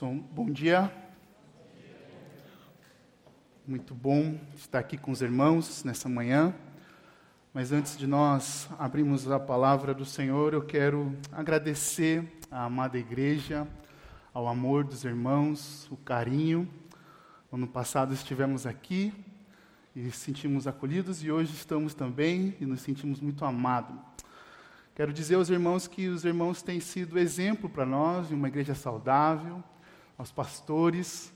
Bom dia. Muito bom estar aqui com os irmãos nessa manhã. Mas antes de nós abrirmos a palavra do Senhor, eu quero agradecer à amada igreja, ao amor dos irmãos, o carinho. Ano passado estivemos aqui e sentimos acolhidos e hoje estamos também e nos sentimos muito amados. Quero dizer aos irmãos que os irmãos têm sido exemplo para nós de uma igreja saudável, aos pastores,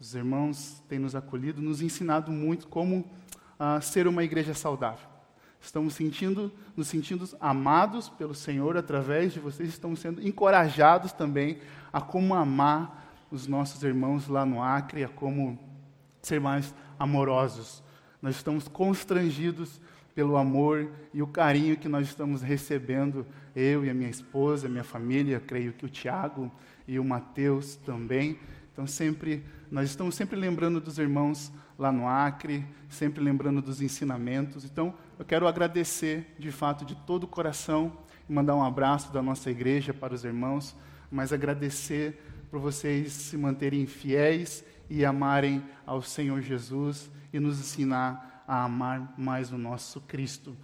os irmãos têm nos acolhido, nos ensinado muito como uh, ser uma igreja saudável. Estamos sentindo, nos sentindo amados pelo Senhor através de vocês, estamos sendo encorajados também a como amar os nossos irmãos lá no Acre, a como ser mais amorosos. Nós estamos constrangidos pelo amor e o carinho que nós estamos recebendo, eu e a minha esposa, minha família, creio que o Tiago e o Mateus também. Então sempre nós estamos sempre lembrando dos irmãos lá no Acre, sempre lembrando dos ensinamentos. Então eu quero agradecer de fato de todo o coração e mandar um abraço da nossa igreja para os irmãos, mas agradecer por vocês se manterem fiéis e amarem ao Senhor Jesus e nos ensinar a amar mais o nosso Cristo,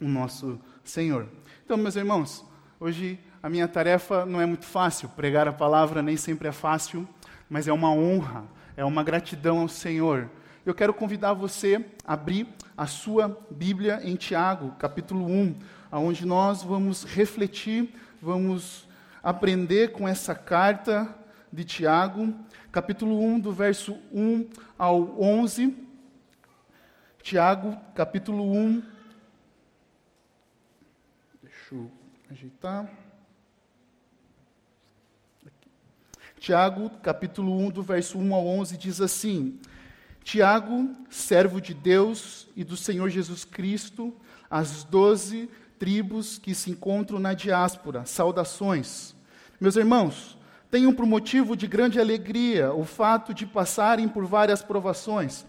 o nosso Senhor. Então, meus irmãos, hoje a minha tarefa não é muito fácil, pregar a palavra nem sempre é fácil, mas é uma honra, é uma gratidão ao Senhor. Eu quero convidar você a abrir a sua Bíblia em Tiago, capítulo 1, onde nós vamos refletir, vamos aprender com essa carta de Tiago, capítulo 1, do verso 1 ao 11. Tiago, capítulo 1. Deixa eu ajeitar. Tiago, capítulo 1, do verso 1 ao 11, diz assim: Tiago, servo de Deus e do Senhor Jesus Cristo, as doze tribos que se encontram na diáspora, saudações. Meus irmãos, tenham por motivo de grande alegria o fato de passarem por várias provações,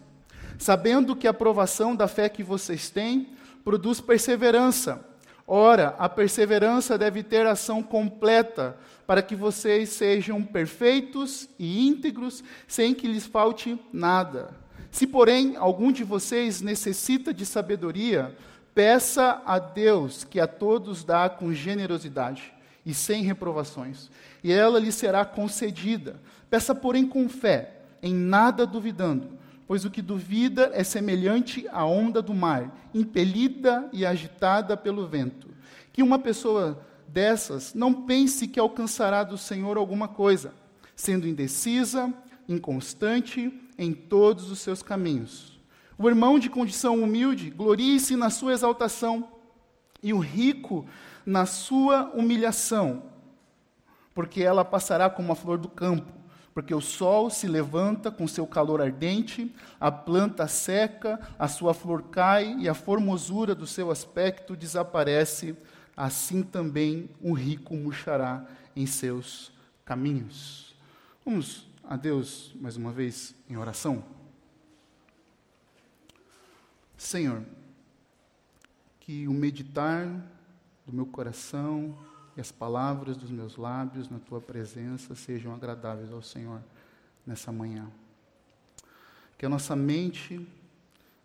sabendo que a provação da fé que vocês têm produz perseverança. Ora, a perseverança deve ter ação completa, para que vocês sejam perfeitos e íntegros, sem que lhes falte nada. Se, porém, algum de vocês necessita de sabedoria, peça a Deus, que a todos dá com generosidade e sem reprovações, e ela lhe será concedida. Peça, porém, com fé, em nada duvidando, pois o que duvida é semelhante à onda do mar, impelida e agitada pelo vento. Que uma pessoa dessas não pense que alcançará do Senhor alguma coisa, sendo indecisa, inconstante em todos os seus caminhos. O irmão de condição humilde glorie-se na sua exaltação, e o rico na sua humilhação, porque ela passará como a flor do campo, porque o sol se levanta com seu calor ardente, a planta seca, a sua flor cai e a formosura do seu aspecto desaparece assim também o rico murchará em seus caminhos. Vamos a Deus mais uma vez em oração. Senhor, que o meditar do meu coração e as palavras dos meus lábios na tua presença sejam agradáveis ao Senhor nessa manhã. Que a nossa mente,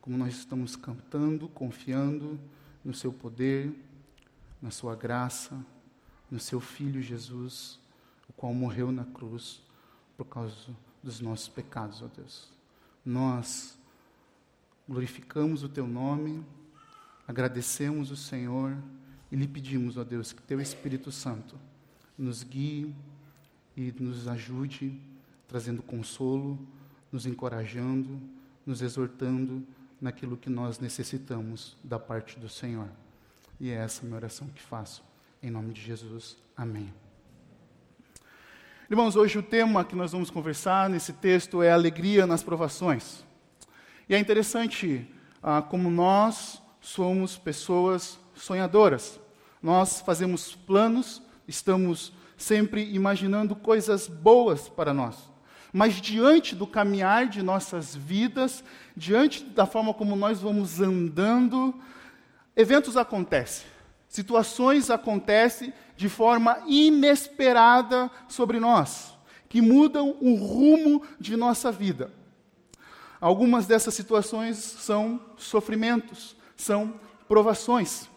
como nós estamos cantando, confiando no seu poder, na sua graça, no seu Filho Jesus, o qual morreu na cruz por causa dos nossos pecados, ó Deus. Nós glorificamos o Teu nome, agradecemos o Senhor e lhe pedimos, ó Deus, que Teu Espírito Santo nos guie e nos ajude, trazendo consolo, nos encorajando, nos exortando naquilo que nós necessitamos da parte do Senhor. E é essa minha oração que faço. Em nome de Jesus. Amém. Irmãos, hoje o tema que nós vamos conversar nesse texto é alegria nas provações. E é interessante ah, como nós somos pessoas sonhadoras. Nós fazemos planos, estamos sempre imaginando coisas boas para nós. Mas diante do caminhar de nossas vidas, diante da forma como nós vamos andando, eventos acontecem, situações acontecem de forma inesperada sobre nós. que mudam o rumo de nossa vida. Algumas dessas situações são sofrimentos, são provações.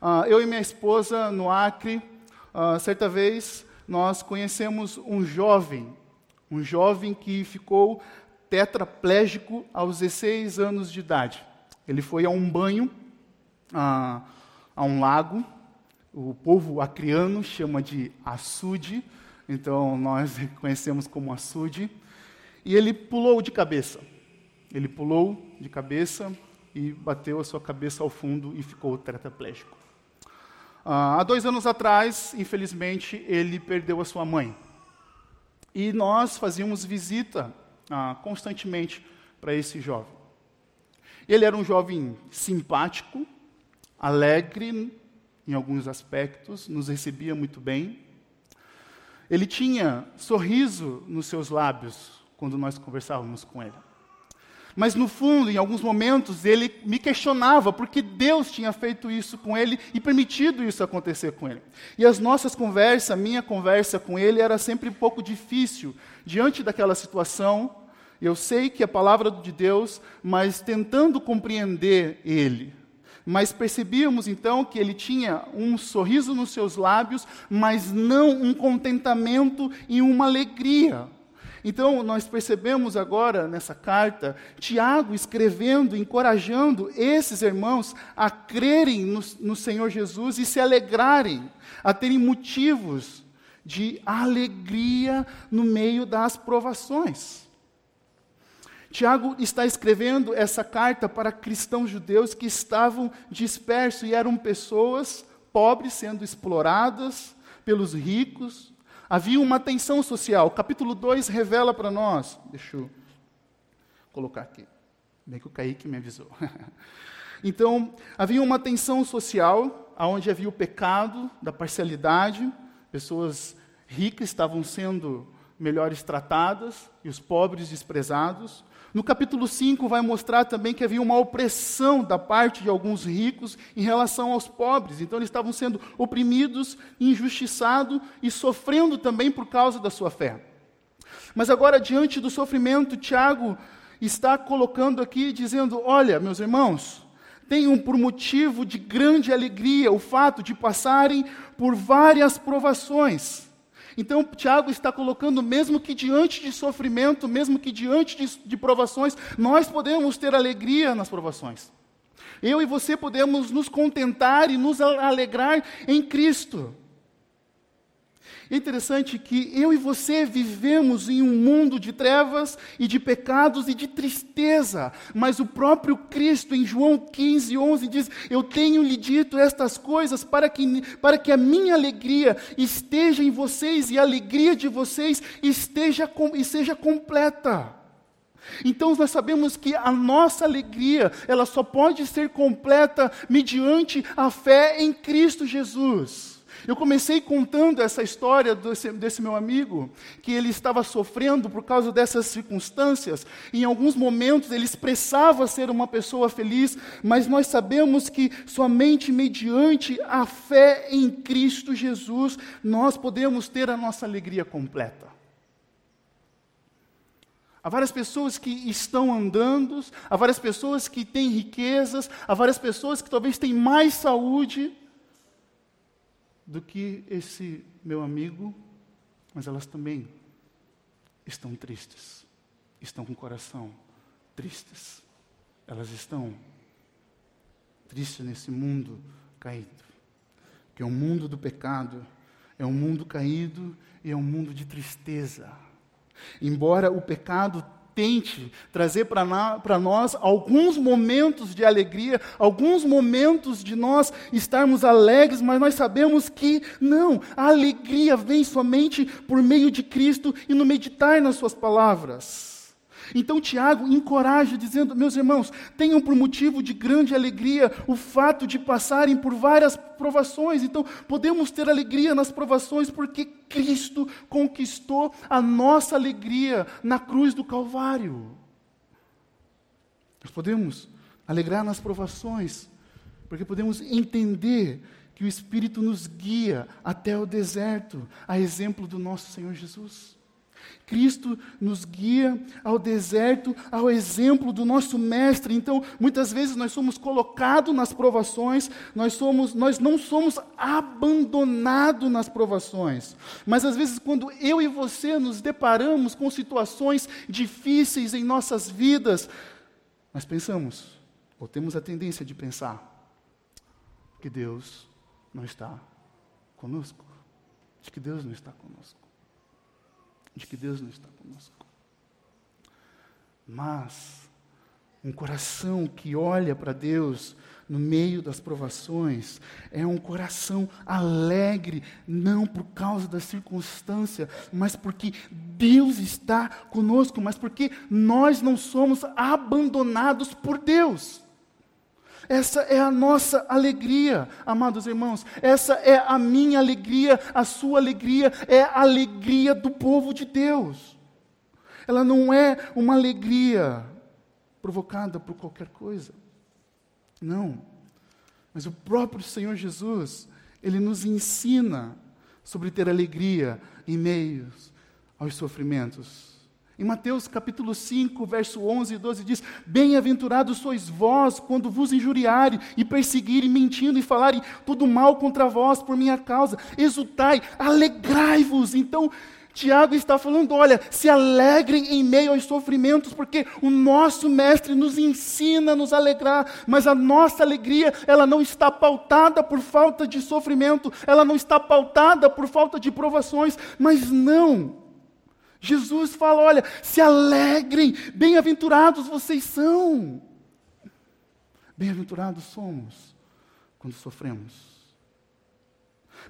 Uh, eu e minha esposa, no Acre, uh, certa vez, nós conhecemos um jovem, um jovem que ficou tetraplégico aos 16 anos de idade. Ele foi a um banho, a, a um lago, o povo acriano chama de açude, então nós conhecemos como açude, e ele pulou de cabeça. Ele pulou de cabeça e bateu a sua cabeça ao fundo e ficou tetraplégico. Ah, há dois anos atrás, infelizmente, ele perdeu a sua mãe. E nós fazíamos visita ah, constantemente para esse jovem. Ele era um jovem simpático, alegre em alguns aspectos, nos recebia muito bem. Ele tinha sorriso nos seus lábios quando nós conversávamos com ele. Mas no fundo, em alguns momentos, ele me questionava porque Deus tinha feito isso com ele e permitido isso acontecer com ele. E as nossas conversas, a minha conversa com ele era sempre um pouco difícil diante daquela situação. Eu sei que a palavra de Deus, mas tentando compreender ele. Mas percebíamos então que ele tinha um sorriso nos seus lábios, mas não um contentamento e uma alegria. Então, nós percebemos agora nessa carta, Tiago escrevendo, encorajando esses irmãos a crerem no, no, Senhor Jesus e se alegrarem, a terem motivos de alegria no meio das provações. Tiago está escrevendo essa carta para cristãos judeus que estavam dispersos e eram pessoas pobres sendo exploradas pelos ricos, Havia uma tensão social. Capítulo 2 revela para nós. Deixa eu colocar aqui. Bem que o Kaique me avisou. então, havia uma tensão social, onde havia o pecado da parcialidade. Pessoas ricas estavam sendo melhores tratadas e os pobres desprezados. No capítulo 5 vai mostrar também que havia uma opressão da parte de alguns ricos em relação aos pobres. Então eles estavam sendo oprimidos, injustiçados e sofrendo também por causa da sua fé. Mas agora, diante do sofrimento, Tiago está colocando aqui, dizendo: Olha, meus irmãos, tenham por motivo de grande alegria o fato de passarem por várias provações então, Tiago está colocando, mesmo que diante de sofrimento, mesmo que diante de, de provações, nós podemos ter alegria nas provações. Eu e você podemos nos contentar e nos alegrar em Cristo. É interessante que eu e você vivemos em um mundo de trevas e de pecados e de tristeza, mas o próprio Cristo, em João 15, 11, diz: Eu tenho lhe dito estas coisas para que, para que a minha alegria esteja em vocês e a alegria de vocês esteja e seja completa. Então nós sabemos que a nossa alegria, ela só pode ser completa mediante a fé em Cristo Jesus. Eu comecei contando essa história desse, desse, meu amigo, que ele estava sofrendo por causa dessas circunstâncias. Em alguns momentos ele expressava ser uma pessoa feliz, mas nós sabemos que somente mediante a fé em Cristo Jesus nós podemos ter a nossa alegria completa. Há várias pessoas que estão andando, há várias pessoas que têm riquezas, há várias pessoas que talvez têm mais saúde, do que esse meu amigo, mas elas também estão tristes, estão com o coração tristes. Elas estão tristes nesse mundo caído, que é o mundo do pecado, é um mundo caído e é um mundo de tristeza. Embora o pecado tente trazer para nós alguns momentos de alegria, alguns momentos de nós estarmos alegres, mas nós sabemos que não, a alegria vem somente por meio de Cristo e no meditar nas Suas palavras. Então Tiago encoraja, dizendo: Meus irmãos, tenham por motivo de grande alegria o fato de passarem por várias provações. Então, podemos ter alegria nas provações porque Cristo conquistou a nossa alegria na cruz do Calvário. Nós podemos alegrar nas provações, porque podemos entender que o Espírito nos guia até o deserto, a exemplo do nosso Senhor Jesus. Cristo nos guia ao deserto, ao exemplo do nosso mestre. Então, muitas vezes nós somos colocados nas provações, nós, somos, nós não somos abandonados nas provações. Mas às vezes, quando eu e você nos deparamos com situações difíceis em nossas vidas, nós pensamos, ou temos a tendência de pensar, que Deus não está conosco. De que Deus não está conosco de que Deus não está conosco. Mas um coração que olha para Deus no meio das provações é um coração alegre, não por causa da circunstância, mas porque Deus está conosco, mas porque nós não somos abandonados por Deus. Essa é a nossa alegria, amados irmãos. Essa é a minha alegria, a sua alegria, é a alegria do povo de Deus. Ela não é uma alegria provocada por qualquer coisa. Não. Mas o próprio Senhor Jesus, ele nos ensina sobre ter alegria em meio aos sofrimentos. Em Mateus capítulo 5, verso 11 e 12 diz: Bem-aventurados sois vós quando vos injuriarem e perseguirem, mentindo e falarem tudo mal contra vós por minha causa. Exultai, alegrai-vos. Então, Tiago está falando: olha, se alegrem em meio aos sofrimentos, porque o nosso mestre nos ensina a nos alegrar, mas a nossa alegria, ela não está pautada por falta de sofrimento, ela não está pautada por falta de provações, mas não. Jesus fala: olha, se alegrem, bem-aventurados vocês são. Bem-aventurados somos quando sofremos.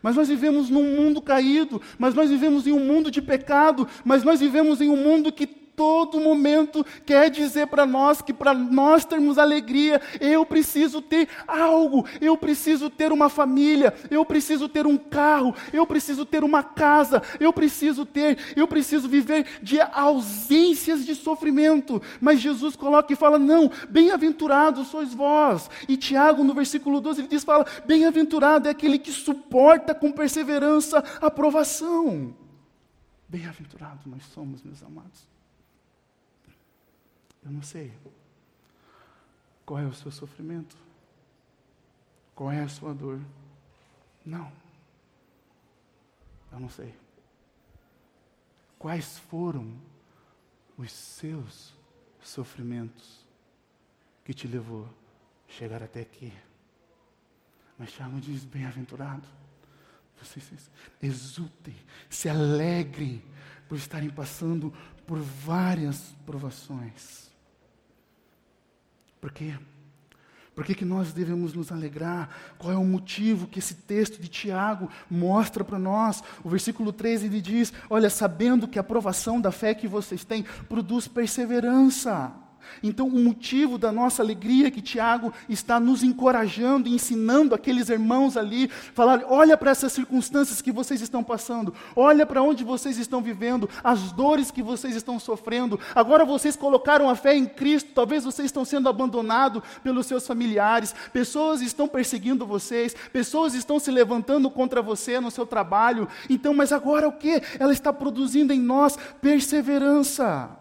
Mas nós vivemos num mundo caído, mas nós vivemos em um mundo de pecado, mas nós vivemos em um mundo que todo momento quer dizer para nós que para nós termos alegria, eu preciso ter algo, eu preciso ter uma família, eu preciso ter um carro, eu preciso ter uma casa, eu preciso ter, eu preciso viver de ausências de sofrimento. Mas Jesus coloca e fala: "Não, bem-aventurados sois vós". E Tiago no versículo 12 ele diz fala: "Bem-aventurado é aquele que suporta com perseverança a provação". Bem-aventurados nós somos, meus amados. Eu não sei. Qual é o seu sofrimento? Qual é a sua dor? Não. Eu não sei. Quais foram os seus sofrimentos que te levou a chegar até aqui? Mas Tiago diz: bem-aventurado. Vocês exultem, se alegrem por estarem passando por várias provações. Por quê? Por que, que nós devemos nos alegrar? Qual é o motivo que esse texto de Tiago mostra para nós? O versículo 13 ele diz: Olha, sabendo que a aprovação da fé que vocês têm produz perseverança. Então, o motivo da nossa alegria é que Tiago está nos encorajando ensinando aqueles irmãos ali, falar: olha para essas circunstâncias que vocês estão passando, olha para onde vocês estão vivendo, as dores que vocês estão sofrendo. Agora vocês colocaram a fé em Cristo, talvez vocês estão sendo abandonados pelos seus familiares, pessoas estão perseguindo vocês, pessoas estão se levantando contra você no seu trabalho. Então, mas agora o que? Ela está produzindo em nós perseverança.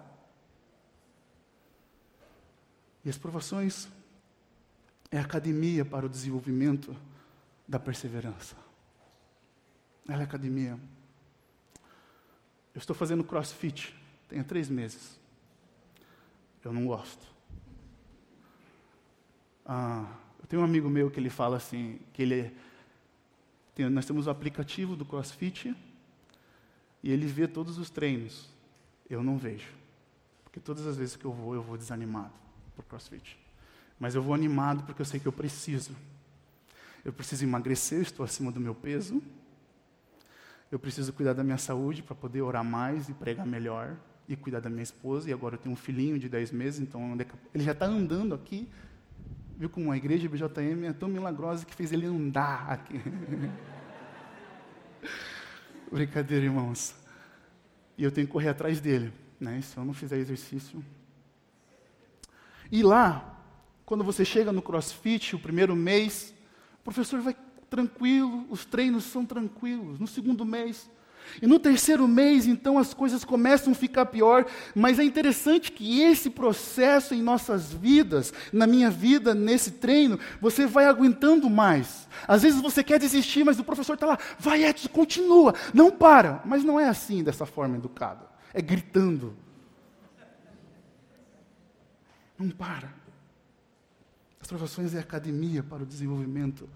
E as provações é a academia para o desenvolvimento da perseverança. Ela é academia. Eu estou fazendo crossfit, tem três meses. Eu não gosto. Ah, eu tenho um amigo meu que ele fala assim, que ele tem, nós temos o aplicativo do CrossFit e ele vê todos os treinos. Eu não vejo, porque todas as vezes que eu vou, eu vou desanimado para o CrossFit. Mas eu vou animado porque eu sei que eu preciso. Eu preciso emagrecer, estou acima do meu peso. Eu preciso cuidar da minha saúde para poder orar mais e pregar melhor. E cuidar da minha esposa. E agora eu tenho um filhinho de 10 meses, então ele já está andando aqui. Viu como a igreja BJM é tão milagrosa que fez ele andar aqui. Brincadeira, irmãos. E eu tenho que correr atrás dele. Né? Se eu não fizer exercício, e lá, quando você chega no crossfit, o primeiro mês, o professor vai tranquilo, os treinos são tranquilos. No segundo mês, E no terceiro mês, então, as coisas começam a ficar pior, mas é interessante que esse processo em nossas vidas, na minha vida, nesse treino, você vai aguentando mais. Às vezes você quer desistir, mas o professor está lá, vai Edson, continua, não para. Mas não é assim, dessa forma educada, é gritando. Não para. As provações é academia para o desenvolvimento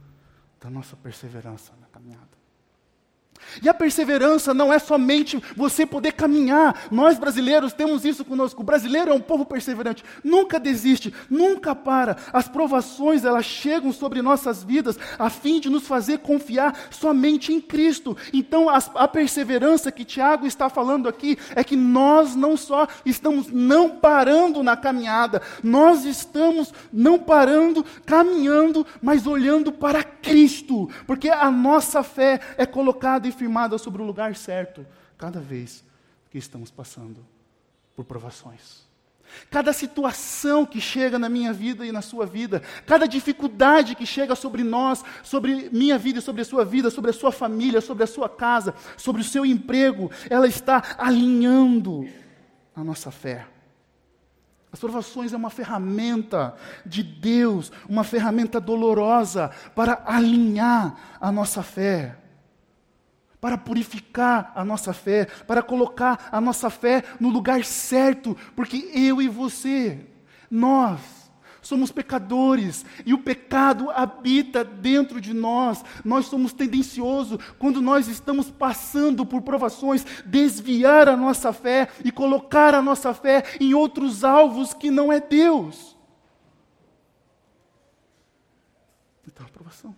da nossa perseverança na caminhada. E a perseverança não é somente você poder caminhar. Nós brasileiros temos isso conosco. O brasileiro é um povo perseverante. Nunca desiste, nunca para. As provações, elas chegam sobre nossas vidas a fim de nos fazer confiar somente em Cristo. Então, a, a perseverança que Tiago está falando aqui é que nós não só estamos não parando na caminhada, nós estamos não parando, caminhando, mas olhando para Cristo. Porque a nossa fé é colocada e firmada sobre o lugar certo cada vez que estamos passando por provações. Cada situação que chega na minha vida e na sua vida, cada dificuldade que chega sobre nós, sobre minha vida e sobre a sua vida, sobre a sua família, sobre a sua casa, sobre o seu emprego, ela está alinhando a nossa fé. As provações é uma ferramenta de Deus, uma ferramenta dolorosa para alinhar a nossa fé para purificar a nossa fé, para colocar a nossa fé no lugar certo, porque eu e você, nós, somos pecadores e o pecado habita dentro de nós. Nós somos tendenciosos, quando nós estamos passando por provações, desviar a nossa fé e colocar a nossa fé em outros alvos que não é Deus. Então a provação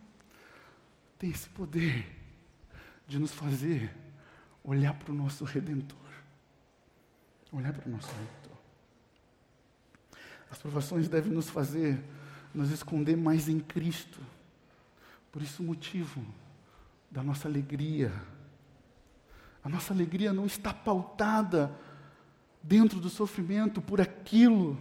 tem esse poder de nos fazer olhar para o nosso Redentor. Olhar para o nosso Redentor. As provações devem nos fazer nos esconder mais em Cristo. Por isso o motivo da nossa alegria. A nossa alegria não está pautada dentro do sofrimento por aquilo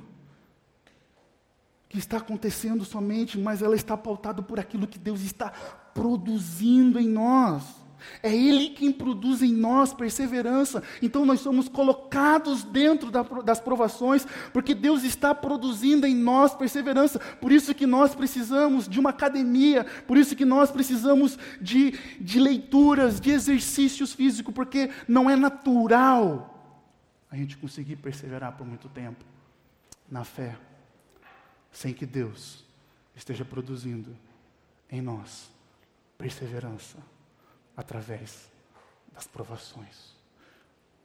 que está acontecendo somente, mas ela está pautada por aquilo que Deus está produzindo em nós. É Ele quem produz em nós perseverança. Então nós somos colocados dentro das provações, porque Deus está produzindo em nós perseverança. Por isso que nós precisamos de uma academia, por isso que nós precisamos de, de leituras, de exercícios físicos, porque não é natural a gente conseguir perseverar por muito tempo na fé, sem que Deus esteja produzindo em nós perseverança através das provações.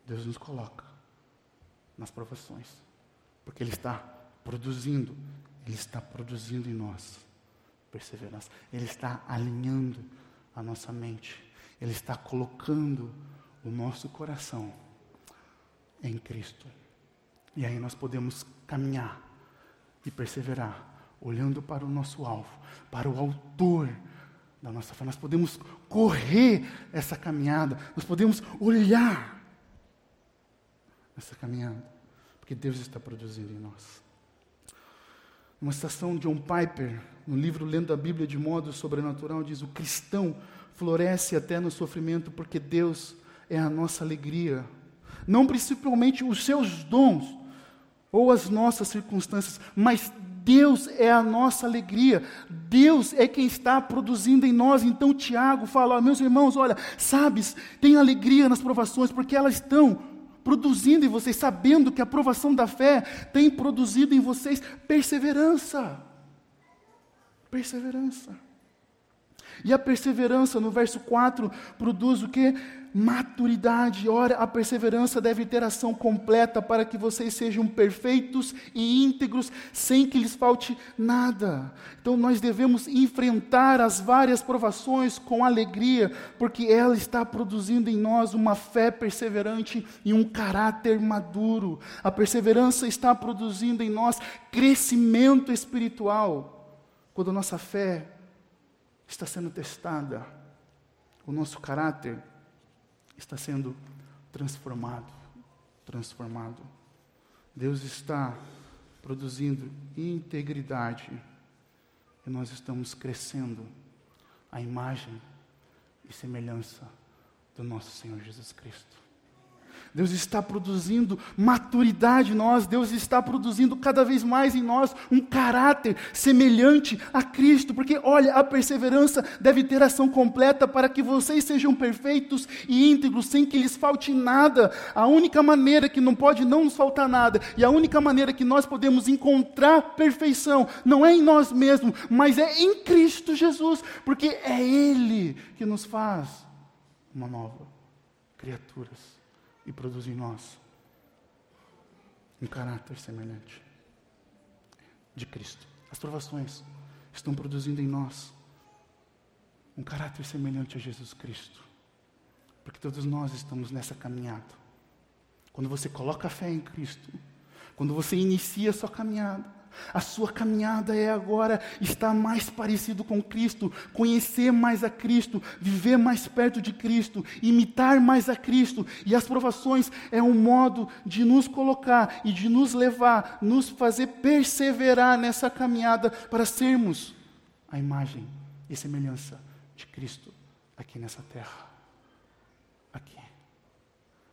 Deus nos coloca nas provações, porque Ele está produzindo, Ele está produzindo em nós perseverança, Ele está alinhando a nossa mente, Ele está colocando o nosso coração em Cristo. E aí nós podemos caminhar e perseverar, olhando para o nosso alvo, para o Autor da nossa fé. Nós podemos correr essa caminhada, nós podemos olhar essa caminhada, porque Deus está produzindo em nós. Uma citação de John Piper, no livro Lendo a Bíblia de Modo Sobrenatural, diz: O cristão floresce até no sofrimento porque Deus é a nossa alegria, não principalmente os seus dons ou as nossas circunstâncias, mas Deus é a nossa alegria, Deus é quem está produzindo em nós. Então Tiago fala: meus irmãos, olha, sabes, tem alegria nas provações, porque elas estão produzindo em vocês, sabendo que a provação da fé tem produzido em vocês perseverança. Perseverança. E a perseverança, no verso 4, produz o que? Maturidade. Ora, a perseverança deve ter ação completa para que vocês sejam perfeitos e íntegros, sem que lhes falte nada. Então, nós devemos enfrentar as várias provações com alegria, porque ela está produzindo em nós uma fé perseverante e um caráter maduro. A perseverança está produzindo em nós crescimento espiritual. Quando a nossa fé está sendo testada, o nosso caráter está sendo transformado, transformado. Deus está produzindo integridade e nós estamos crescendo a imagem e semelhança do nosso Senhor Jesus Cristo. Deus está produzindo maturidade em nós, Deus está produzindo cada vez mais em nós um caráter semelhante a Cristo, porque olha, a perseverança deve ter ação completa para que vocês sejam perfeitos e íntegros, sem que lhes falte nada. A única maneira que não pode não nos faltar nada, e a única maneira que nós podemos encontrar perfeição, não é em nós mesmos, mas é em Cristo Jesus, porque é Ele que nos faz uma nova criaturas e produz em nós um caráter semelhante de Cristo. As provações estão produzindo em nós um caráter semelhante a Jesus Cristo. Porque todos nós estamos nessa caminhada. Quando você coloca a fé em Cristo, quando você inicia a sua caminhada, a sua caminhada é agora estar mais parecido com Cristo, conhecer mais a Cristo, viver mais perto de Cristo, imitar mais a Cristo. E as provações é um modo de nos colocar e de nos levar, nos fazer perseverar nessa caminhada para sermos a imagem e semelhança de Cristo aqui nessa terra. Aqui.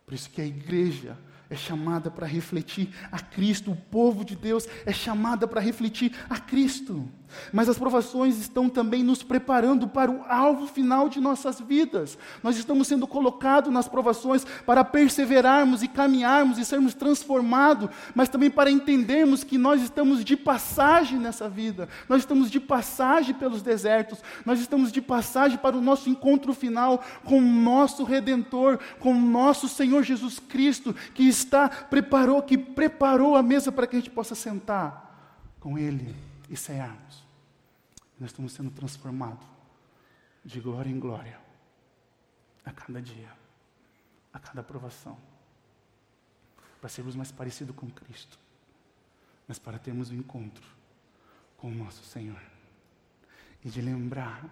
Por isso que a igreja é chamada para refletir a Cristo, o povo de Deus é chamada para refletir a Cristo. Mas as provações estão também nos preparando para o alvo final de nossas vidas. Nós estamos sendo colocados nas provações para perseverarmos e caminharmos e sermos transformados, mas também para entendermos que nós estamos de passagem nessa vida. Nós estamos de passagem pelos desertos. Nós estamos de passagem para o nosso encontro final com o nosso redentor, com o nosso Senhor Jesus Cristo, que está preparou, que preparou a mesa para que a gente possa sentar com ele e cearmos. Nós estamos sendo transformados de glória em glória a cada dia, a cada aprovação, para sermos mais parecidos com Cristo, mas para termos um encontro com o nosso Senhor. E de lembrar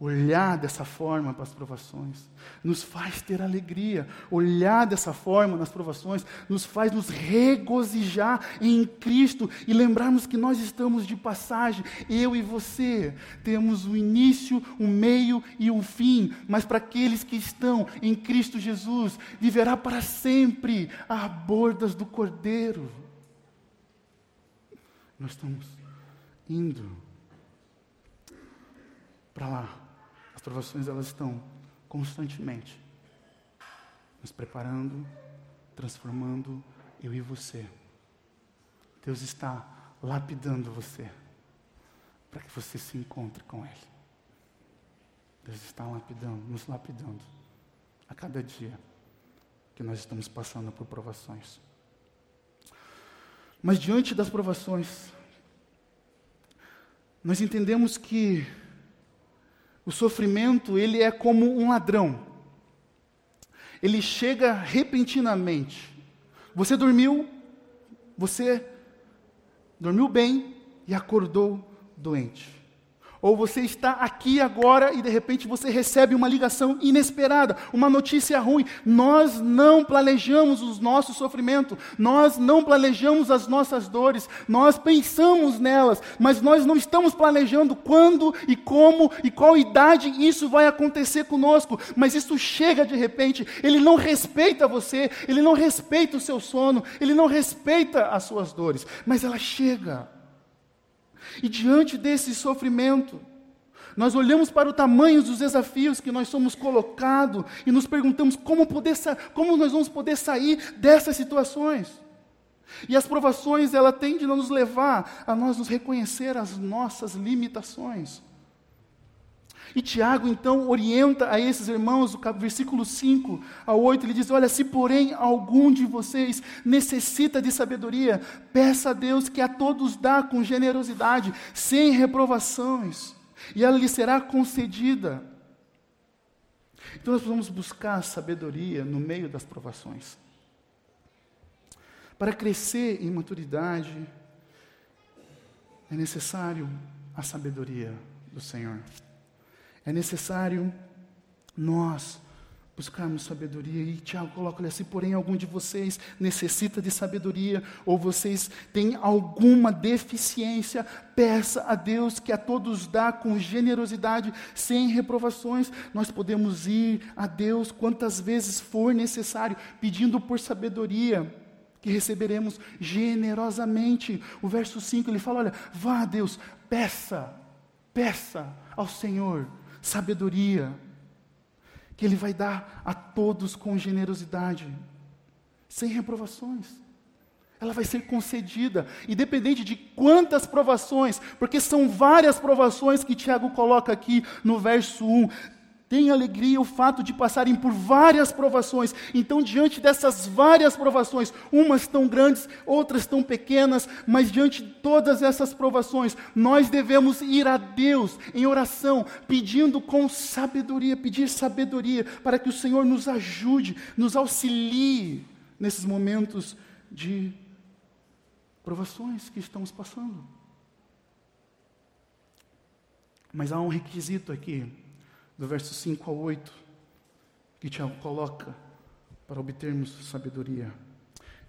Olhar dessa forma para as provações nos faz ter alegria. Olhar dessa forma nas provações nos faz nos regozijar em Cristo e lembrarmos que nós estamos de passagem. Eu e você temos o início, um meio e um fim, mas para aqueles que estão em Cristo Jesus, viverá para sempre a bordas do Cordeiro. Nós estamos indo para lá as provações elas estão constantemente nos preparando, transformando eu e você. Deus está lapidando você para que você se encontre com Ele. Deus está lapidando, nos lapidando a cada dia que nós estamos passando por provações. Mas diante das provações, nós entendemos que o sofrimento, ele é como um ladrão. Ele chega repentinamente. Você dormiu, você dormiu bem e acordou doente. Ou você está aqui agora e de repente você recebe uma ligação inesperada, uma notícia ruim. Nós não planejamos os nossos sofrimentos, nós não planejamos as nossas dores, nós pensamos nelas, mas nós não estamos planejando quando e como e qual idade isso vai acontecer conosco. Mas isso chega de repente, ele não respeita você, ele não respeita o seu sono, ele não respeita as suas dores, mas ela chega. E diante desse sofrimento, nós olhamos para o tamanho dos desafios que nós somos colocados e nos perguntamos como, poder, como nós vamos poder sair dessas situações. E as provações, ela tendem a nos levar a nós nos reconhecer as nossas limitações. E Tiago então orienta a esses irmãos, o versículo 5 ao 8, ele diz: Olha, se porém algum de vocês necessita de sabedoria, peça a Deus que a todos dá com generosidade, sem reprovações, e ela lhe será concedida. Então nós vamos buscar sabedoria no meio das provações. Para crescer em maturidade, é necessário a sabedoria do Senhor. É necessário nós buscarmos sabedoria. E Tiago coloca assim: porém, algum de vocês necessita de sabedoria, ou vocês têm alguma deficiência, peça a Deus que a todos dá com generosidade, sem reprovações. Nós podemos ir a Deus quantas vezes for necessário, pedindo por sabedoria. Que receberemos generosamente. O verso 5 ele fala: Olha, vá a Deus, peça, peça ao Senhor sabedoria que Ele vai dar a todos com generosidade, sem reprovações. Ela vai ser concedida, independente de quantas provações, porque são várias provações que Tiago coloca aqui no verso 1. Tem alegria o fato de passarem por várias provações. Então, diante dessas várias provações, umas tão grandes, outras tão pequenas, mas diante de todas essas provações, nós devemos ir a Deus em oração, pedindo com sabedoria, pedir sabedoria para que o Senhor nos ajude, nos auxilie nesses momentos de provações que estamos passando. Mas há um requisito aqui do verso 5 ao 8, que Tiago coloca para obtermos sabedoria.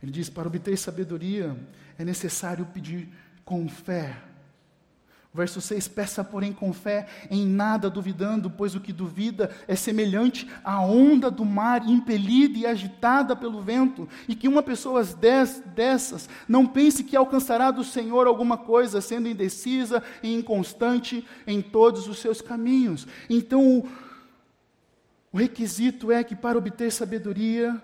Ele diz: para obter sabedoria é necessário pedir com fé. Verso 6: Peça, porém, com fé, em nada duvidando, pois o que duvida é semelhante à onda do mar impelida e agitada pelo vento, e que uma pessoa dessas não pense que alcançará do Senhor alguma coisa, sendo indecisa e inconstante em todos os seus caminhos. Então, o requisito é que para obter sabedoria,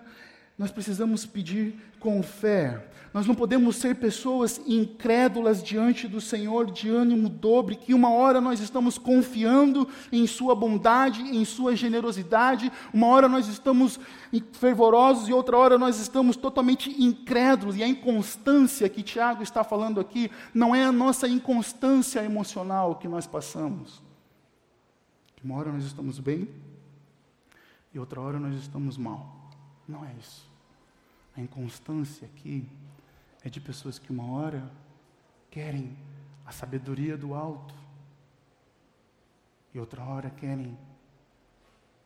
nós precisamos pedir com fé. Nós não podemos ser pessoas incrédulas diante do Senhor, de ânimo dobre, que uma hora nós estamos confiando em Sua bondade, em Sua generosidade, uma hora nós estamos fervorosos e outra hora nós estamos totalmente incrédulos. E a inconstância que Tiago está falando aqui não é a nossa inconstância emocional que nós passamos. Uma hora nós estamos bem e outra hora nós estamos mal. Não é isso. A inconstância aqui é de pessoas que uma hora querem a sabedoria do alto e outra hora querem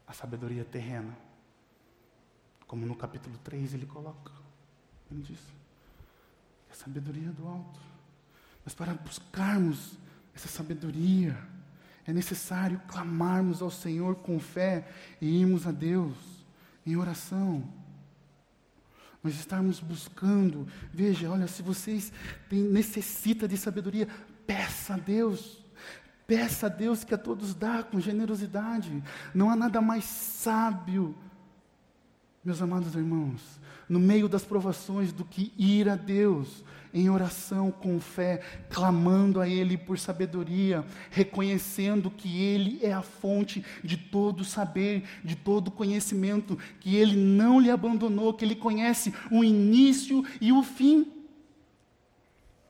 a sabedoria terrena. Como no capítulo 3 ele coloca. Ele diz: a sabedoria do alto. Mas para buscarmos essa sabedoria, é necessário clamarmos ao Senhor com fé e irmos a Deus em oração nós estarmos buscando. Veja, olha, se vocês têm, necessita de sabedoria, peça a Deus. Peça a Deus que a todos dá com generosidade. Não há nada mais sábio, meus amados irmãos, no meio das provações do que ir a Deus em oração com fé, clamando a Ele por sabedoria, reconhecendo que Ele é a fonte de todo saber, de todo conhecimento, que Ele não lhe abandonou, que Ele conhece o início e o fim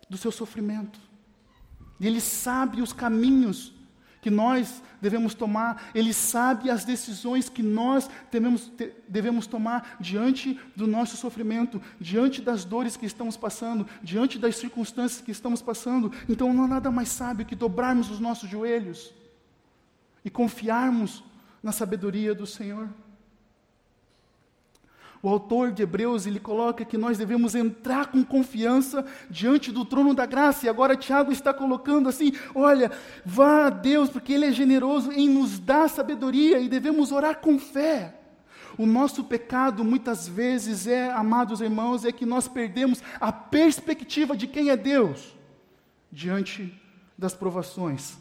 do seu sofrimento. Ele sabe os caminhos que nós devemos tomar, Ele sabe as decisões que nós devemos, devemos tomar diante do nosso sofrimento, diante das dores que estamos passando, diante das circunstâncias que estamos passando. Então não há nada mais sábio que dobrarmos os nossos joelhos e confiarmos na sabedoria do Senhor. O autor de Hebreus, ele coloca que nós devemos entrar com confiança diante do trono da graça. E agora Tiago está colocando assim: olha, vá a Deus, porque Ele é generoso em nos dar sabedoria e devemos orar com fé. O nosso pecado muitas vezes é, amados irmãos, é que nós perdemos a perspectiva de quem é Deus diante das provações.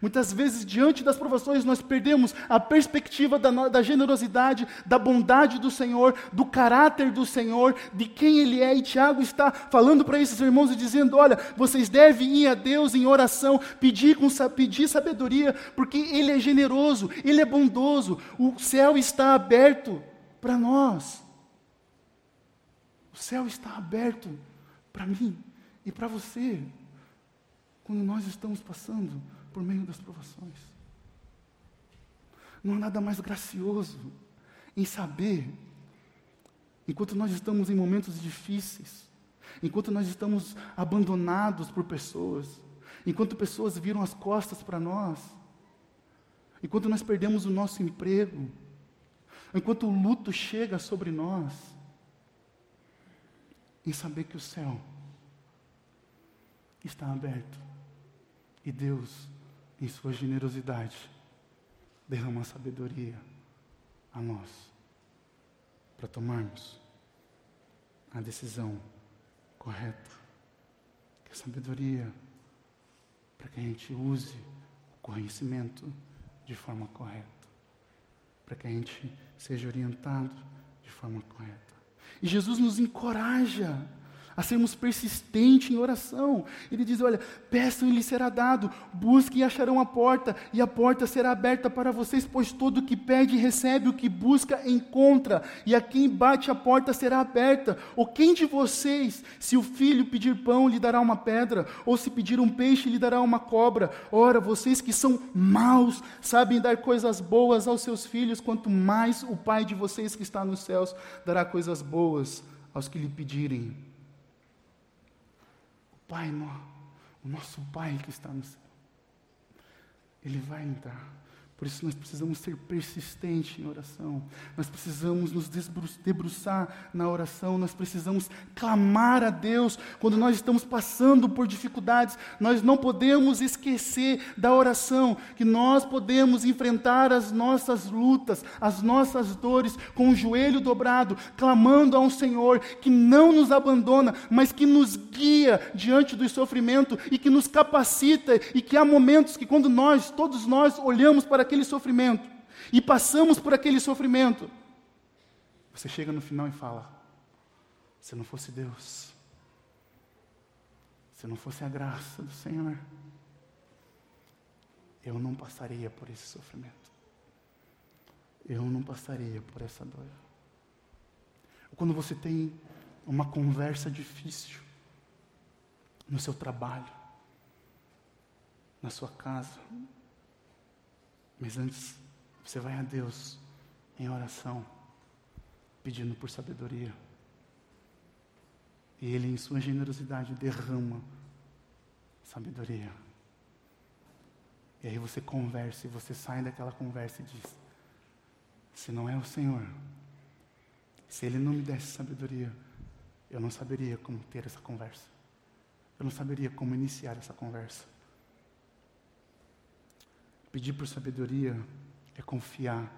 Muitas vezes, diante das provações, nós perdemos a perspectiva da, da, generosidade, da bondade do Senhor, do caráter do Senhor, de quem Ele é. E Tiago está falando para esses irmãos e dizendo: olha, vocês devem ir a Deus em oração, pedir, com, pedir sabedoria, porque Ele é generoso, Ele é bondoso, o céu está aberto para nós. O céu está aberto para mim e para você, quando nós estamos passando por meio das provações. Não há nada mais gracioso em saber, enquanto nós estamos em momentos difíceis, enquanto nós estamos abandonados por pessoas, enquanto pessoas viram as costas para nós, enquanto nós perdemos o nosso emprego, enquanto o luto chega sobre nós, em saber que o céu está aberto e Deus, em Sua generosidade, derrama sabedoria a nós para tomarmos a decisão correta. Que a sabedoria para que a gente use o conhecimento de forma correta, para que a gente seja orientado de forma correta. E Jesus nos encoraja a sermos persistentes em oração. Ele diz: Olha, peçam e lhe será dado, busquem e acharão a porta, e a porta será aberta para vocês, pois todo o que pede recebe, o que busca encontra, e a quem bate a porta será aberta. Ou quem de vocês, se o filho pedir pão, lhe dará uma pedra, ou se pedir um peixe, lhe dará uma cobra? Ora, vocês que são maus, sabem dar coisas boas aos seus filhos, quanto mais o Pai de vocês que está nos céus dará coisas boas aos que lhe pedirem. Pai, o nosso Pai que está no céu, Ele vai entrar por isso nós precisamos ser persistentes em oração. Nós precisamos nos debruçar na oração. Nós precisamos clamar a Deus quando nós estamos passando por dificuldades. Nós não podemos esquecer da oração, que nós podemos enfrentar as nossas lutas, as nossas dores com o joelho dobrado, clamando a um Senhor que não nos abandona, mas que nos guia diante do sofrimento e que nos capacita e que há momentos que quando nós, todos nós olhamos para aquele sofrimento e passamos por aquele sofrimento, você chega no final e fala: se não fosse Deus, se não fosse a graça do Senhor, eu não passaria por esse sofrimento. Eu não passaria por essa dor. Quando você tem uma conversa difícil no seu trabalho, na sua casa, mas antes, você vai a Deus em oração, pedindo por sabedoria. E Ele, em Sua generosidade, derrama sabedoria. E aí você conversa e você sai daquela conversa e diz: Se não é o Senhor, se Ele não me desse sabedoria, eu não saberia como ter essa conversa. Eu não saberia como iniciar essa conversa. Pedir por sabedoria é confiar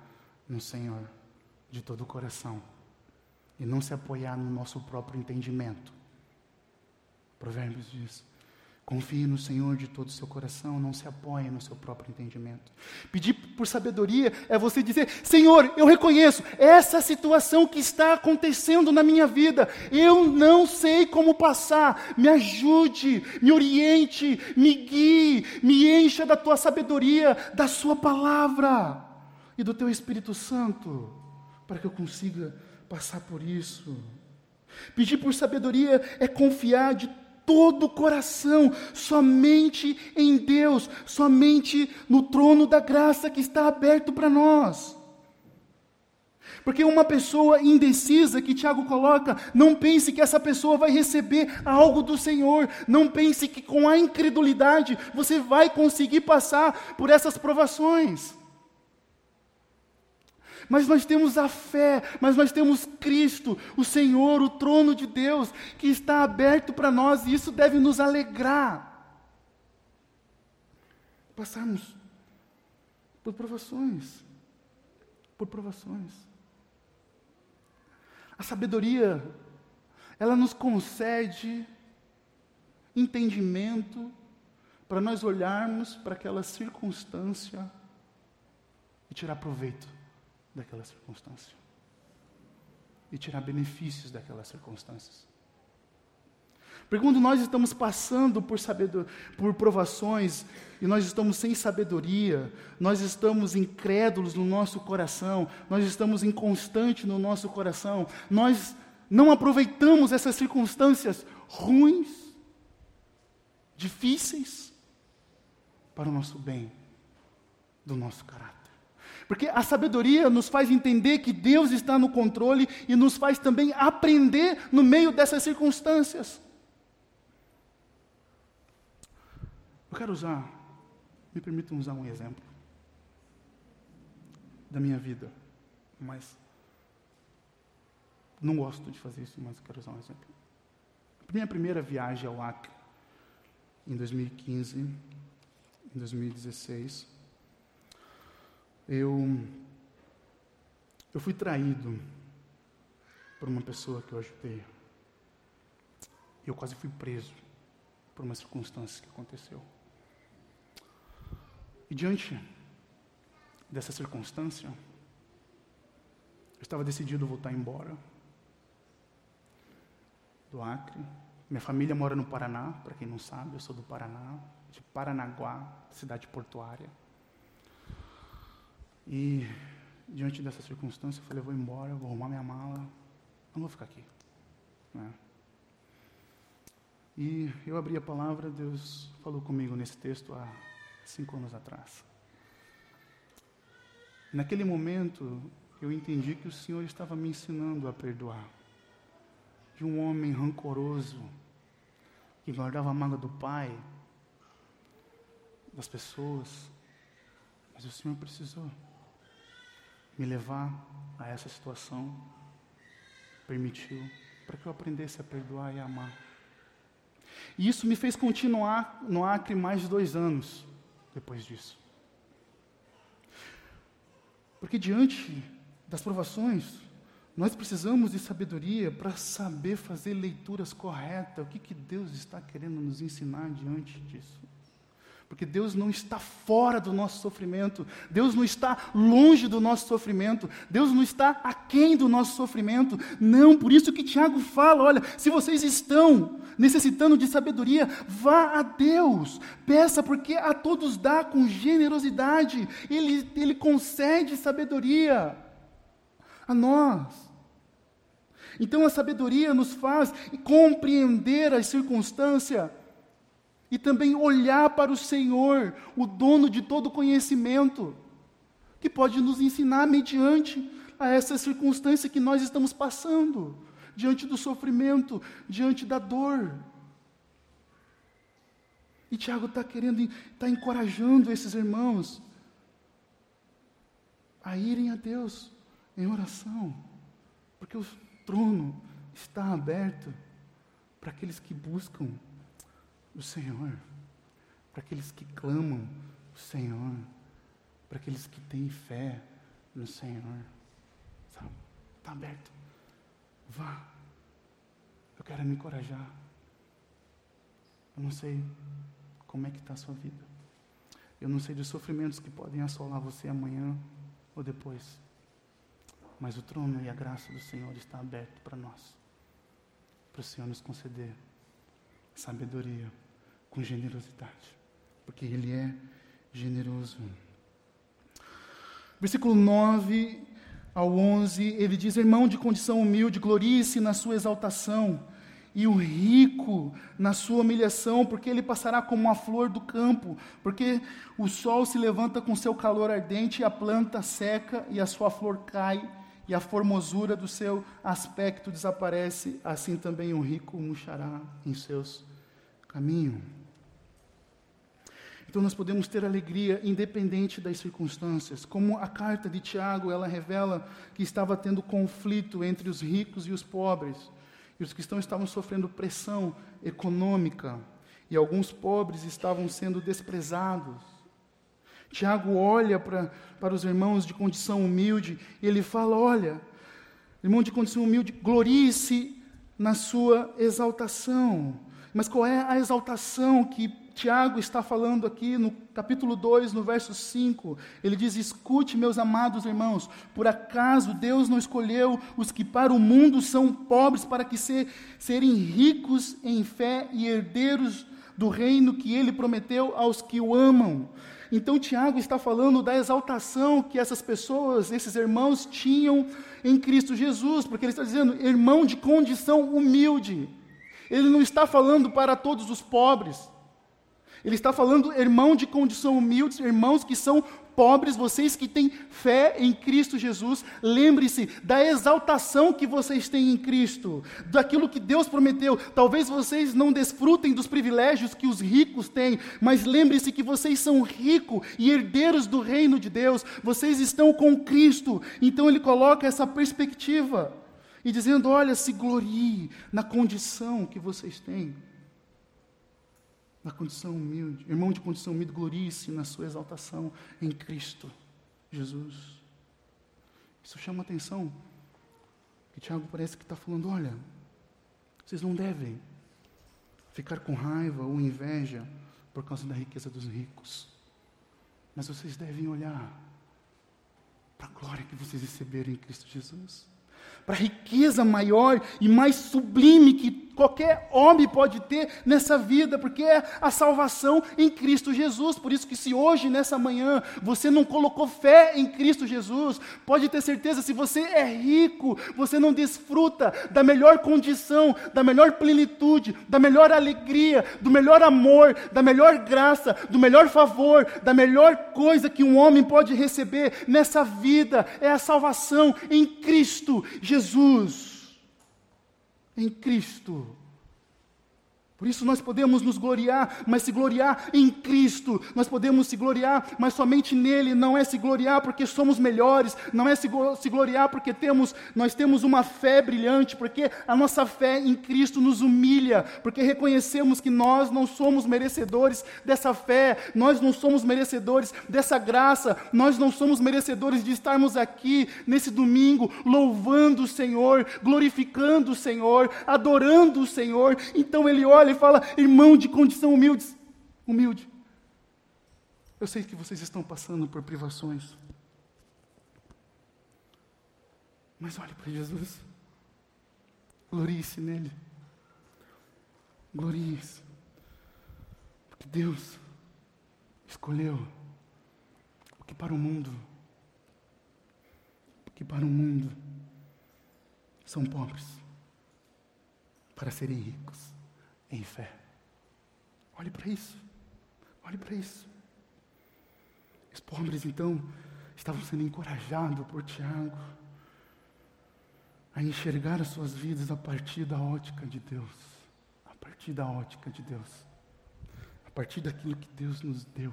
no Senhor de todo o coração e não se apoiar no nosso próprio entendimento. Provérbios diz: Confie no Senhor de todo o seu coração, não se apoie no seu próprio entendimento. Pedir por sabedoria é você dizer: Senhor, eu reconheço essa situação que está acontecendo na minha vida, eu não sei como passar, me ajude, me oriente, me guie, me encha da tua sabedoria, da Sua palavra e do teu Espírito Santo, para que eu consiga passar por isso. Pedir por sabedoria é confiar de todo o coração, somente em Deus, somente no trono da graça que está aberto para nós. Porque uma pessoa indecisa que Tiago coloca, não pense que essa pessoa vai receber algo do Senhor, não pense que com a incredulidade você vai conseguir passar por essas provações. Mas nós temos a fé, mas nós temos Cristo, o Senhor, o trono de Deus, que está aberto para nós e isso deve nos alegrar. Passarmos por provações, por provações. A sabedoria, ela nos concede entendimento para nós olharmos para aquela circunstância e tirar proveito daquela circunstância e tirar benefícios daquelas circunstâncias. Porque quando nós estamos passando por, por provações e nós estamos sem sabedoria, nós estamos incrédulos no nosso coração, nós estamos inconstantes no nosso coração, nós não aproveitamos essas circunstâncias ruins, difíceis, para o nosso bem, do nosso caráter. Porque a sabedoria nos faz entender que Deus está no controle e nos faz também aprender no meio dessas circunstâncias. Eu quero usar, me permitam usar um exemplo da minha vida, mas Não gosto de fazer isso, mas quero usar um exemplo. Minha primeira viagem ao Acre, em 2015, em 2016, eu, eu fui traído por uma pessoa que eu ajudei. Eu quase fui preso por uma circunstância que aconteceu. E diante dessa circunstância, eu estava decidido voltar embora do Acre. Minha família mora no Paraná, para quem não sabe, eu sou do Paraná, de Paranaguá, cidade portuária. E diante dessa circunstância, eu falei: eu vou embora, vou arrumar minha mala, não vou ficar aqui. Né? E eu abri a palavra, Deus falou comigo nesse texto há cinco anos atrás. Naquele momento, eu entendi que o Senhor estava me ensinando a perdoar. De um homem rancoroso, que guardava a mágoa do pai, das pessoas. Mas o Senhor precisou me levar a essa situação, permitiu, para que eu aprendesse a perdoar e amar. E isso me fez continuar no Acre mais de dois anos depois disso. Porque diante das provações, nós precisamos de sabedoria para saber fazer leituras corretas. O que, que Deus está querendo nos ensinar diante disso? Porque Deus não está fora do nosso sofrimento, Deus não está longe do nosso sofrimento, Deus não está aquém do nosso sofrimento. Não, por isso que Tiago fala: olha, se vocês estão necessitando de sabedoria, vá a Deus, peça, porque a todos dá com generosidade, Ele, ele concede sabedoria a nós. Então a sabedoria nos faz compreender as circunstâncias e também olhar para o Senhor, o dono de todo conhecimento, que pode nos ensinar mediante a essa circunstância que nós estamos passando, diante do sofrimento, diante da dor. E Tiago está querendo, está encorajando esses irmãos a irem a Deus em oração, porque o trono está aberto para aqueles que buscam o Senhor, para aqueles que clamam o Senhor, para aqueles que têm fé no Senhor. Está aberto. Vá. Eu quero me encorajar. Eu não sei como é que está a sua vida. Eu não sei dos sofrimentos que podem assolar você amanhã ou depois. Mas o trono e a graça do Senhor está aberto para nós. Para o Senhor nos conceder sabedoria com generosidade, porque Ele é generoso. Versículo 9 ao 11, ele diz: Irmão de condição humilde, glorie-se na sua exaltação, e o rico na sua humilhação, porque ele passará como uma flor do campo, porque o sol se levanta com seu calor ardente, e a planta seca, e a sua flor cai, e a formosura do seu aspecto desaparece, assim também o rico murchará em seus caminhos. Então nós podemos ter alegria independente das circunstâncias. Como a carta de Tiago, ela revela que estava tendo conflito entre os ricos e os pobres. E os cristãos estavam sofrendo pressão econômica. E alguns pobres estavam sendo desprezados. Tiago olha para, para os irmãos de condição humilde e ele fala: Olha, irmão de condição humilde, glorie-se na sua exaltação. Mas qual é a exaltação que Tiago está falando aqui no capítulo 2, no verso 5? Ele diz: Escute, meus amados irmãos, por acaso Deus não escolheu os que para o mundo são pobres para que se, serem ricos em fé e herdeiros do reino que ele prometeu aos que o amam? Então, Tiago está falando da exaltação que essas pessoas, esses irmãos, tinham em Cristo Jesus, porque ele está dizendo, irmão de condição humilde. Ele não está falando para todos os pobres. Ele está falando, irmão de condição humilde, irmãos que são pobres, vocês que têm fé em Cristo Jesus, lembre-se da exaltação que vocês têm em Cristo, daquilo que Deus prometeu. Talvez vocês não desfrutem dos privilégios que os ricos têm, mas lembre-se que vocês são ricos e herdeiros do reino de Deus, vocês estão com Cristo. Então ele coloca essa perspectiva. e dizendo: Olha, se glorie na condição que vocês têm. Na condição humilde. Irmão de condição humilde, glorie-se na sua exaltação em Cristo Jesus. Isso chama atenção. Que Tiago parece que está falando: olha, vocês não devem ficar com raiva ou inveja por causa da riqueza dos ricos. Mas vocês devem olhar para a glória que vocês receberam em Cristo Jesus para a riqueza maior e mais sublime que qualquer homem pode ter nessa vida, porque é a salvação em Cristo Jesus. Por isso que se hoje, nessa manhã, você não colocou fé em Cristo Jesus, pode ter certeza, se você é rico, você não desfruta da melhor condição, da melhor plenitude, da melhor alegria, do melhor amor, da melhor graça, do melhor favor, da melhor coisa que um homem pode receber nessa vida, é a salvação em Cristo Jesus em Cristo. Por isso nós podemos nos gloriar, mas se gloriar em Cristo. Nós podemos se gloriar, mas somente nele. Não é se gloriar porque somos melhores, não é se, gloriar porque temos, nós temos uma fé brilhante, porque a nossa fé em Cristo nos humilha, porque reconhecemos que nós não somos merecedores dessa fé, nós não somos merecedores dessa graça, nós não somos merecedores de estarmos aqui nesse domingo louvando o Senhor, glorificando o Senhor, adorando o Senhor. Então ele olha ele fala, irmão de condição humilde. Humilde. Eu sei que vocês estão passando por privações. Mas olhe para Jesus. Glorie-se nele. Glorie-se. Porque Deus escolheu o que para o mundo, o que para o mundo são pobres, para serem ricos em fé. Olhe para isso. Olhe para isso. Os pobres, então, estavam sendo encorajados por Tiago a enxergar as suas vidas a partir da ótica de Deus. A partir da ótica de Deus. A partir daquilo que Deus nos deu.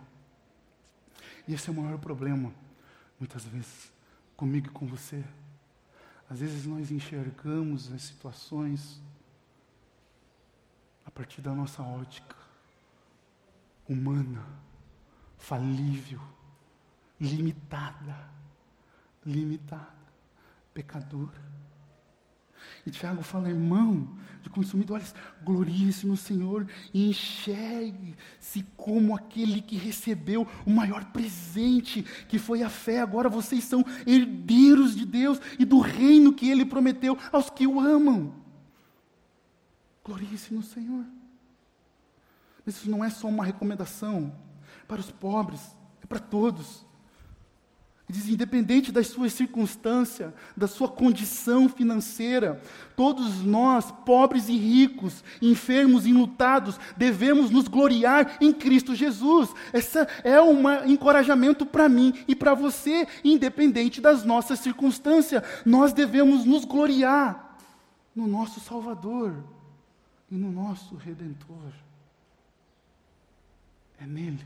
E esse é o maior problema, muitas vezes, comigo e com você. Às vezes nós enxergamos as situações partir da nossa ótica humana, falível, limitada, limitada, pecadora. E Tiago fala, irmão, de consumido, glorie-se no Senhor e enxergue-se como aquele que recebeu o maior presente, que foi a fé. Agora vocês são herdeiros de Deus e do reino que Ele prometeu aos que o amam. Glorie-se no Senhor. Isso não é só uma recomendação para os pobres, é para todos. Diz, independente das suas circunstâncias, da sua condição financeira, todos nós, pobres e ricos, enfermos e enlutados, devemos nos gloriar em Cristo Jesus. Esse é um encorajamento para mim e para você, independente das nossas circunstâncias. Nós devemos nos gloriar no nosso Salvador e no nosso Redentor. É nele.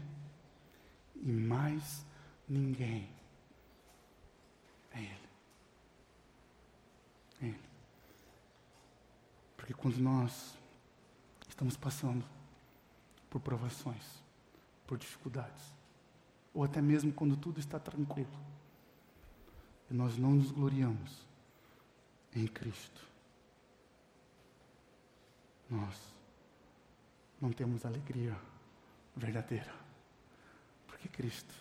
E mais ninguém. É Ele. É Ele. Porque quando nós estamos passando por provações, por dificuldades, ou até mesmo quando tudo está tranquilo, e nós não nos gloriamos em Cristo, nós não temos alegria verdadeira. Porque Cristo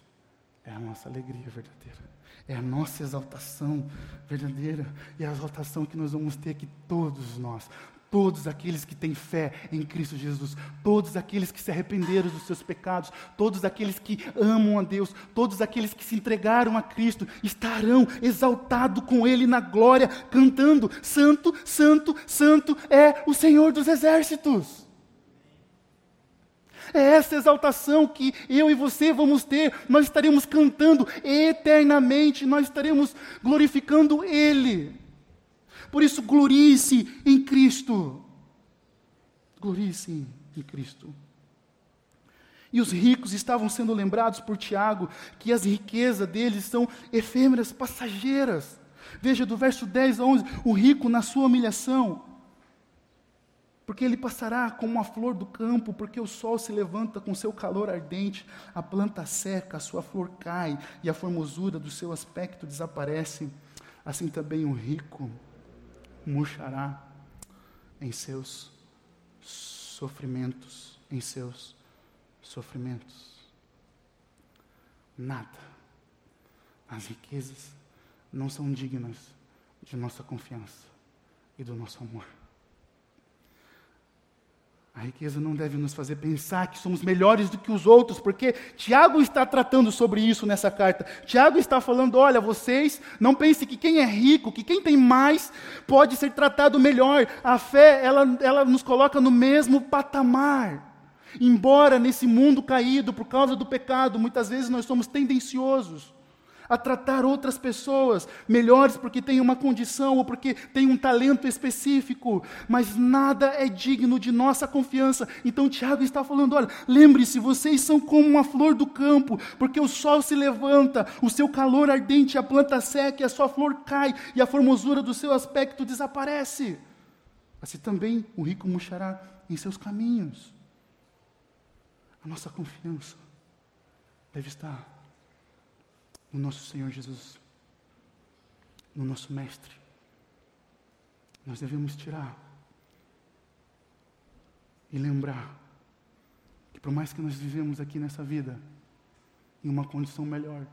é a nossa alegria verdadeira. É a nossa exaltação verdadeira. E a exaltação que nós vamos ter que todos nós, todos aqueles que têm fé em Cristo Jesus, todos aqueles que se arrependeram dos seus pecados, todos aqueles que amam a Deus, todos aqueles que se entregaram a Cristo, estarão exaltados com Ele na glória, cantando: Santo, Santo, Santo é o Senhor dos exércitos. É essa exaltação que eu e você vamos ter, nós estaremos cantando eternamente, nós estaremos glorificando Ele. Por isso, glorie-se em Cristo. Glorie-se em Cristo. E os ricos estavam sendo lembrados por Tiago que as riquezas deles são efêmeras, passageiras. Veja do verso 10 a 11: o rico na sua humilhação, porque ele passará como uma flor do campo, porque o sol se levanta com seu calor ardente, a planta seca, a sua flor cai e a formosura do seu aspecto desaparece. Assim também o rico murchará em seus sofrimentos, em seus sofrimentos. Nada. As riquezas não são dignas de nossa confiança e do nosso amor. A riqueza não deve nos fazer pensar que somos melhores do que os outros, porque Tiago está tratando sobre isso nessa carta. Tiago está falando: olha, vocês não pensem que quem é rico, que quem tem mais, pode ser tratado melhor. A fé, ela, ela nos coloca no mesmo patamar. Embora nesse mundo caído por causa do pecado, muitas vezes nós somos tendenciosos a tratar outras pessoas melhores porque têm uma condição ou porque têm um talento específico, mas nada é digno de nossa confiança. Então Tiago está falando: olha, lembre-se, vocês são como uma flor do campo, porque o sol se levanta, o seu calor ardente, a planta seca e a sua flor cai e a formosura do seu aspecto desaparece. Assim também o rico murchará em seus caminhos. A nossa confiança deve estar no nosso Senhor Jesus, no nosso Mestre. Nós devemos tirar e lembrar que, por mais que nós vivemos aqui nessa vida em uma condição melhor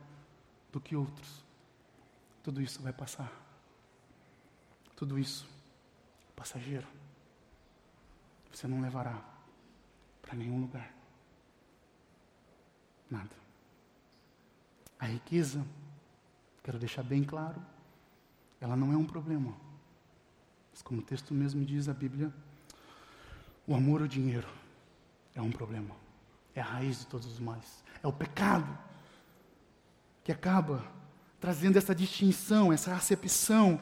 do que outros, tudo isso vai passar. Tudo isso passageiro. Você não levará para nenhum lugar. Nada. A riqueza, quero deixar bem claro, ela não é um problema. Mas como o texto mesmo diz, a Bíblia, o amor ao dinheiro é um problema. É a raiz de todos os males. É o pecado que acaba trazendo essa distinção, essa acepção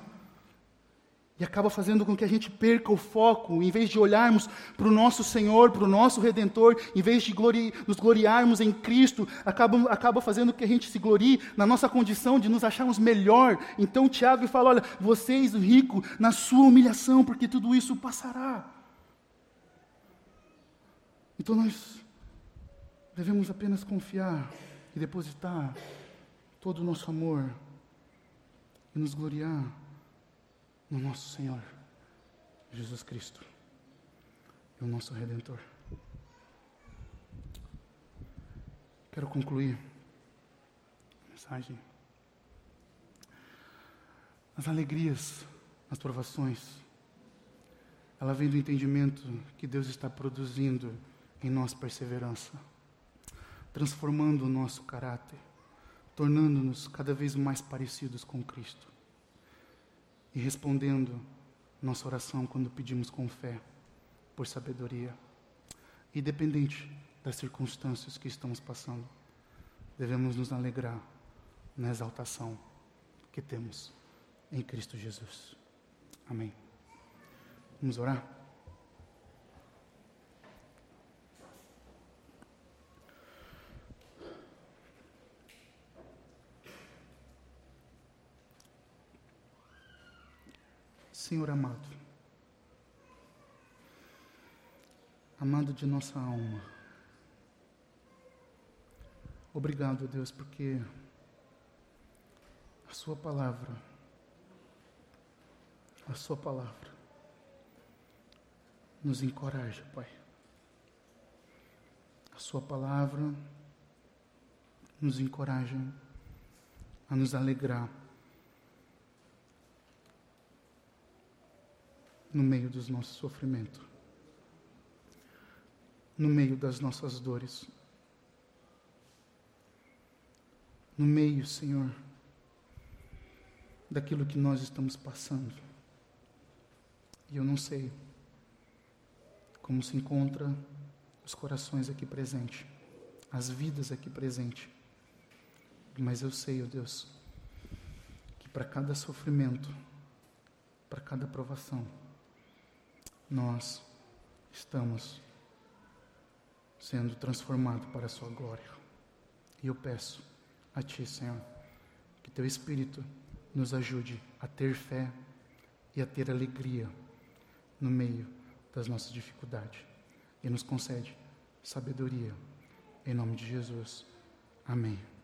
e acaba fazendo com que a gente perca o foco, em vez de olharmos para o nosso Senhor, para o nosso Redentor, em vez de glori nos gloriarmos em Cristo, acaba, acaba fazendo com que a gente se glorie na nossa condição de nos acharmos melhor. Então Tiago fala: olha, vocês, rico, na sua humilhação, porque tudo isso passará. Então nós devemos apenas confiar e depositar todo o nosso amor e nos gloriar no nosso Senhor Jesus Cristo o nosso Redentor. Quero concluir a mensagem. As alegrias, as provações, ela vem do entendimento que Deus está produzindo em nós perseverança, transformando o nosso caráter, tornando-nos cada vez mais parecidos com Cristo e respondendo nossa oração quando pedimos com fé, por sabedoria. Independente das circunstâncias que estamos passando, devemos nos alegrar na exaltação que temos em Cristo Jesus. Amém. Vamos orar? Senhor amado, amado de nossa alma, obrigado, Deus, porque a Sua palavra, a Sua palavra, nos encoraja, Pai. A Sua palavra nos encoraja a nos alegrar no meio dos nossos sofrimentos, no meio das nossas dores, no meio, Senhor, daquilo que nós estamos passando. E eu não sei como se encontra os corações aqui presentes, as vidas aqui presentes. Mas eu sei, ó oh Deus, que para cada sofrimento, para cada provação, nós estamos sendo transformados para a Sua glória. E eu peço a Ti, Senhor, que Teu Espírito nos ajude a ter fé e a ter alegria no meio das nossas dificuldades. E nos concede sabedoria. Em nome de Jesus. Amém.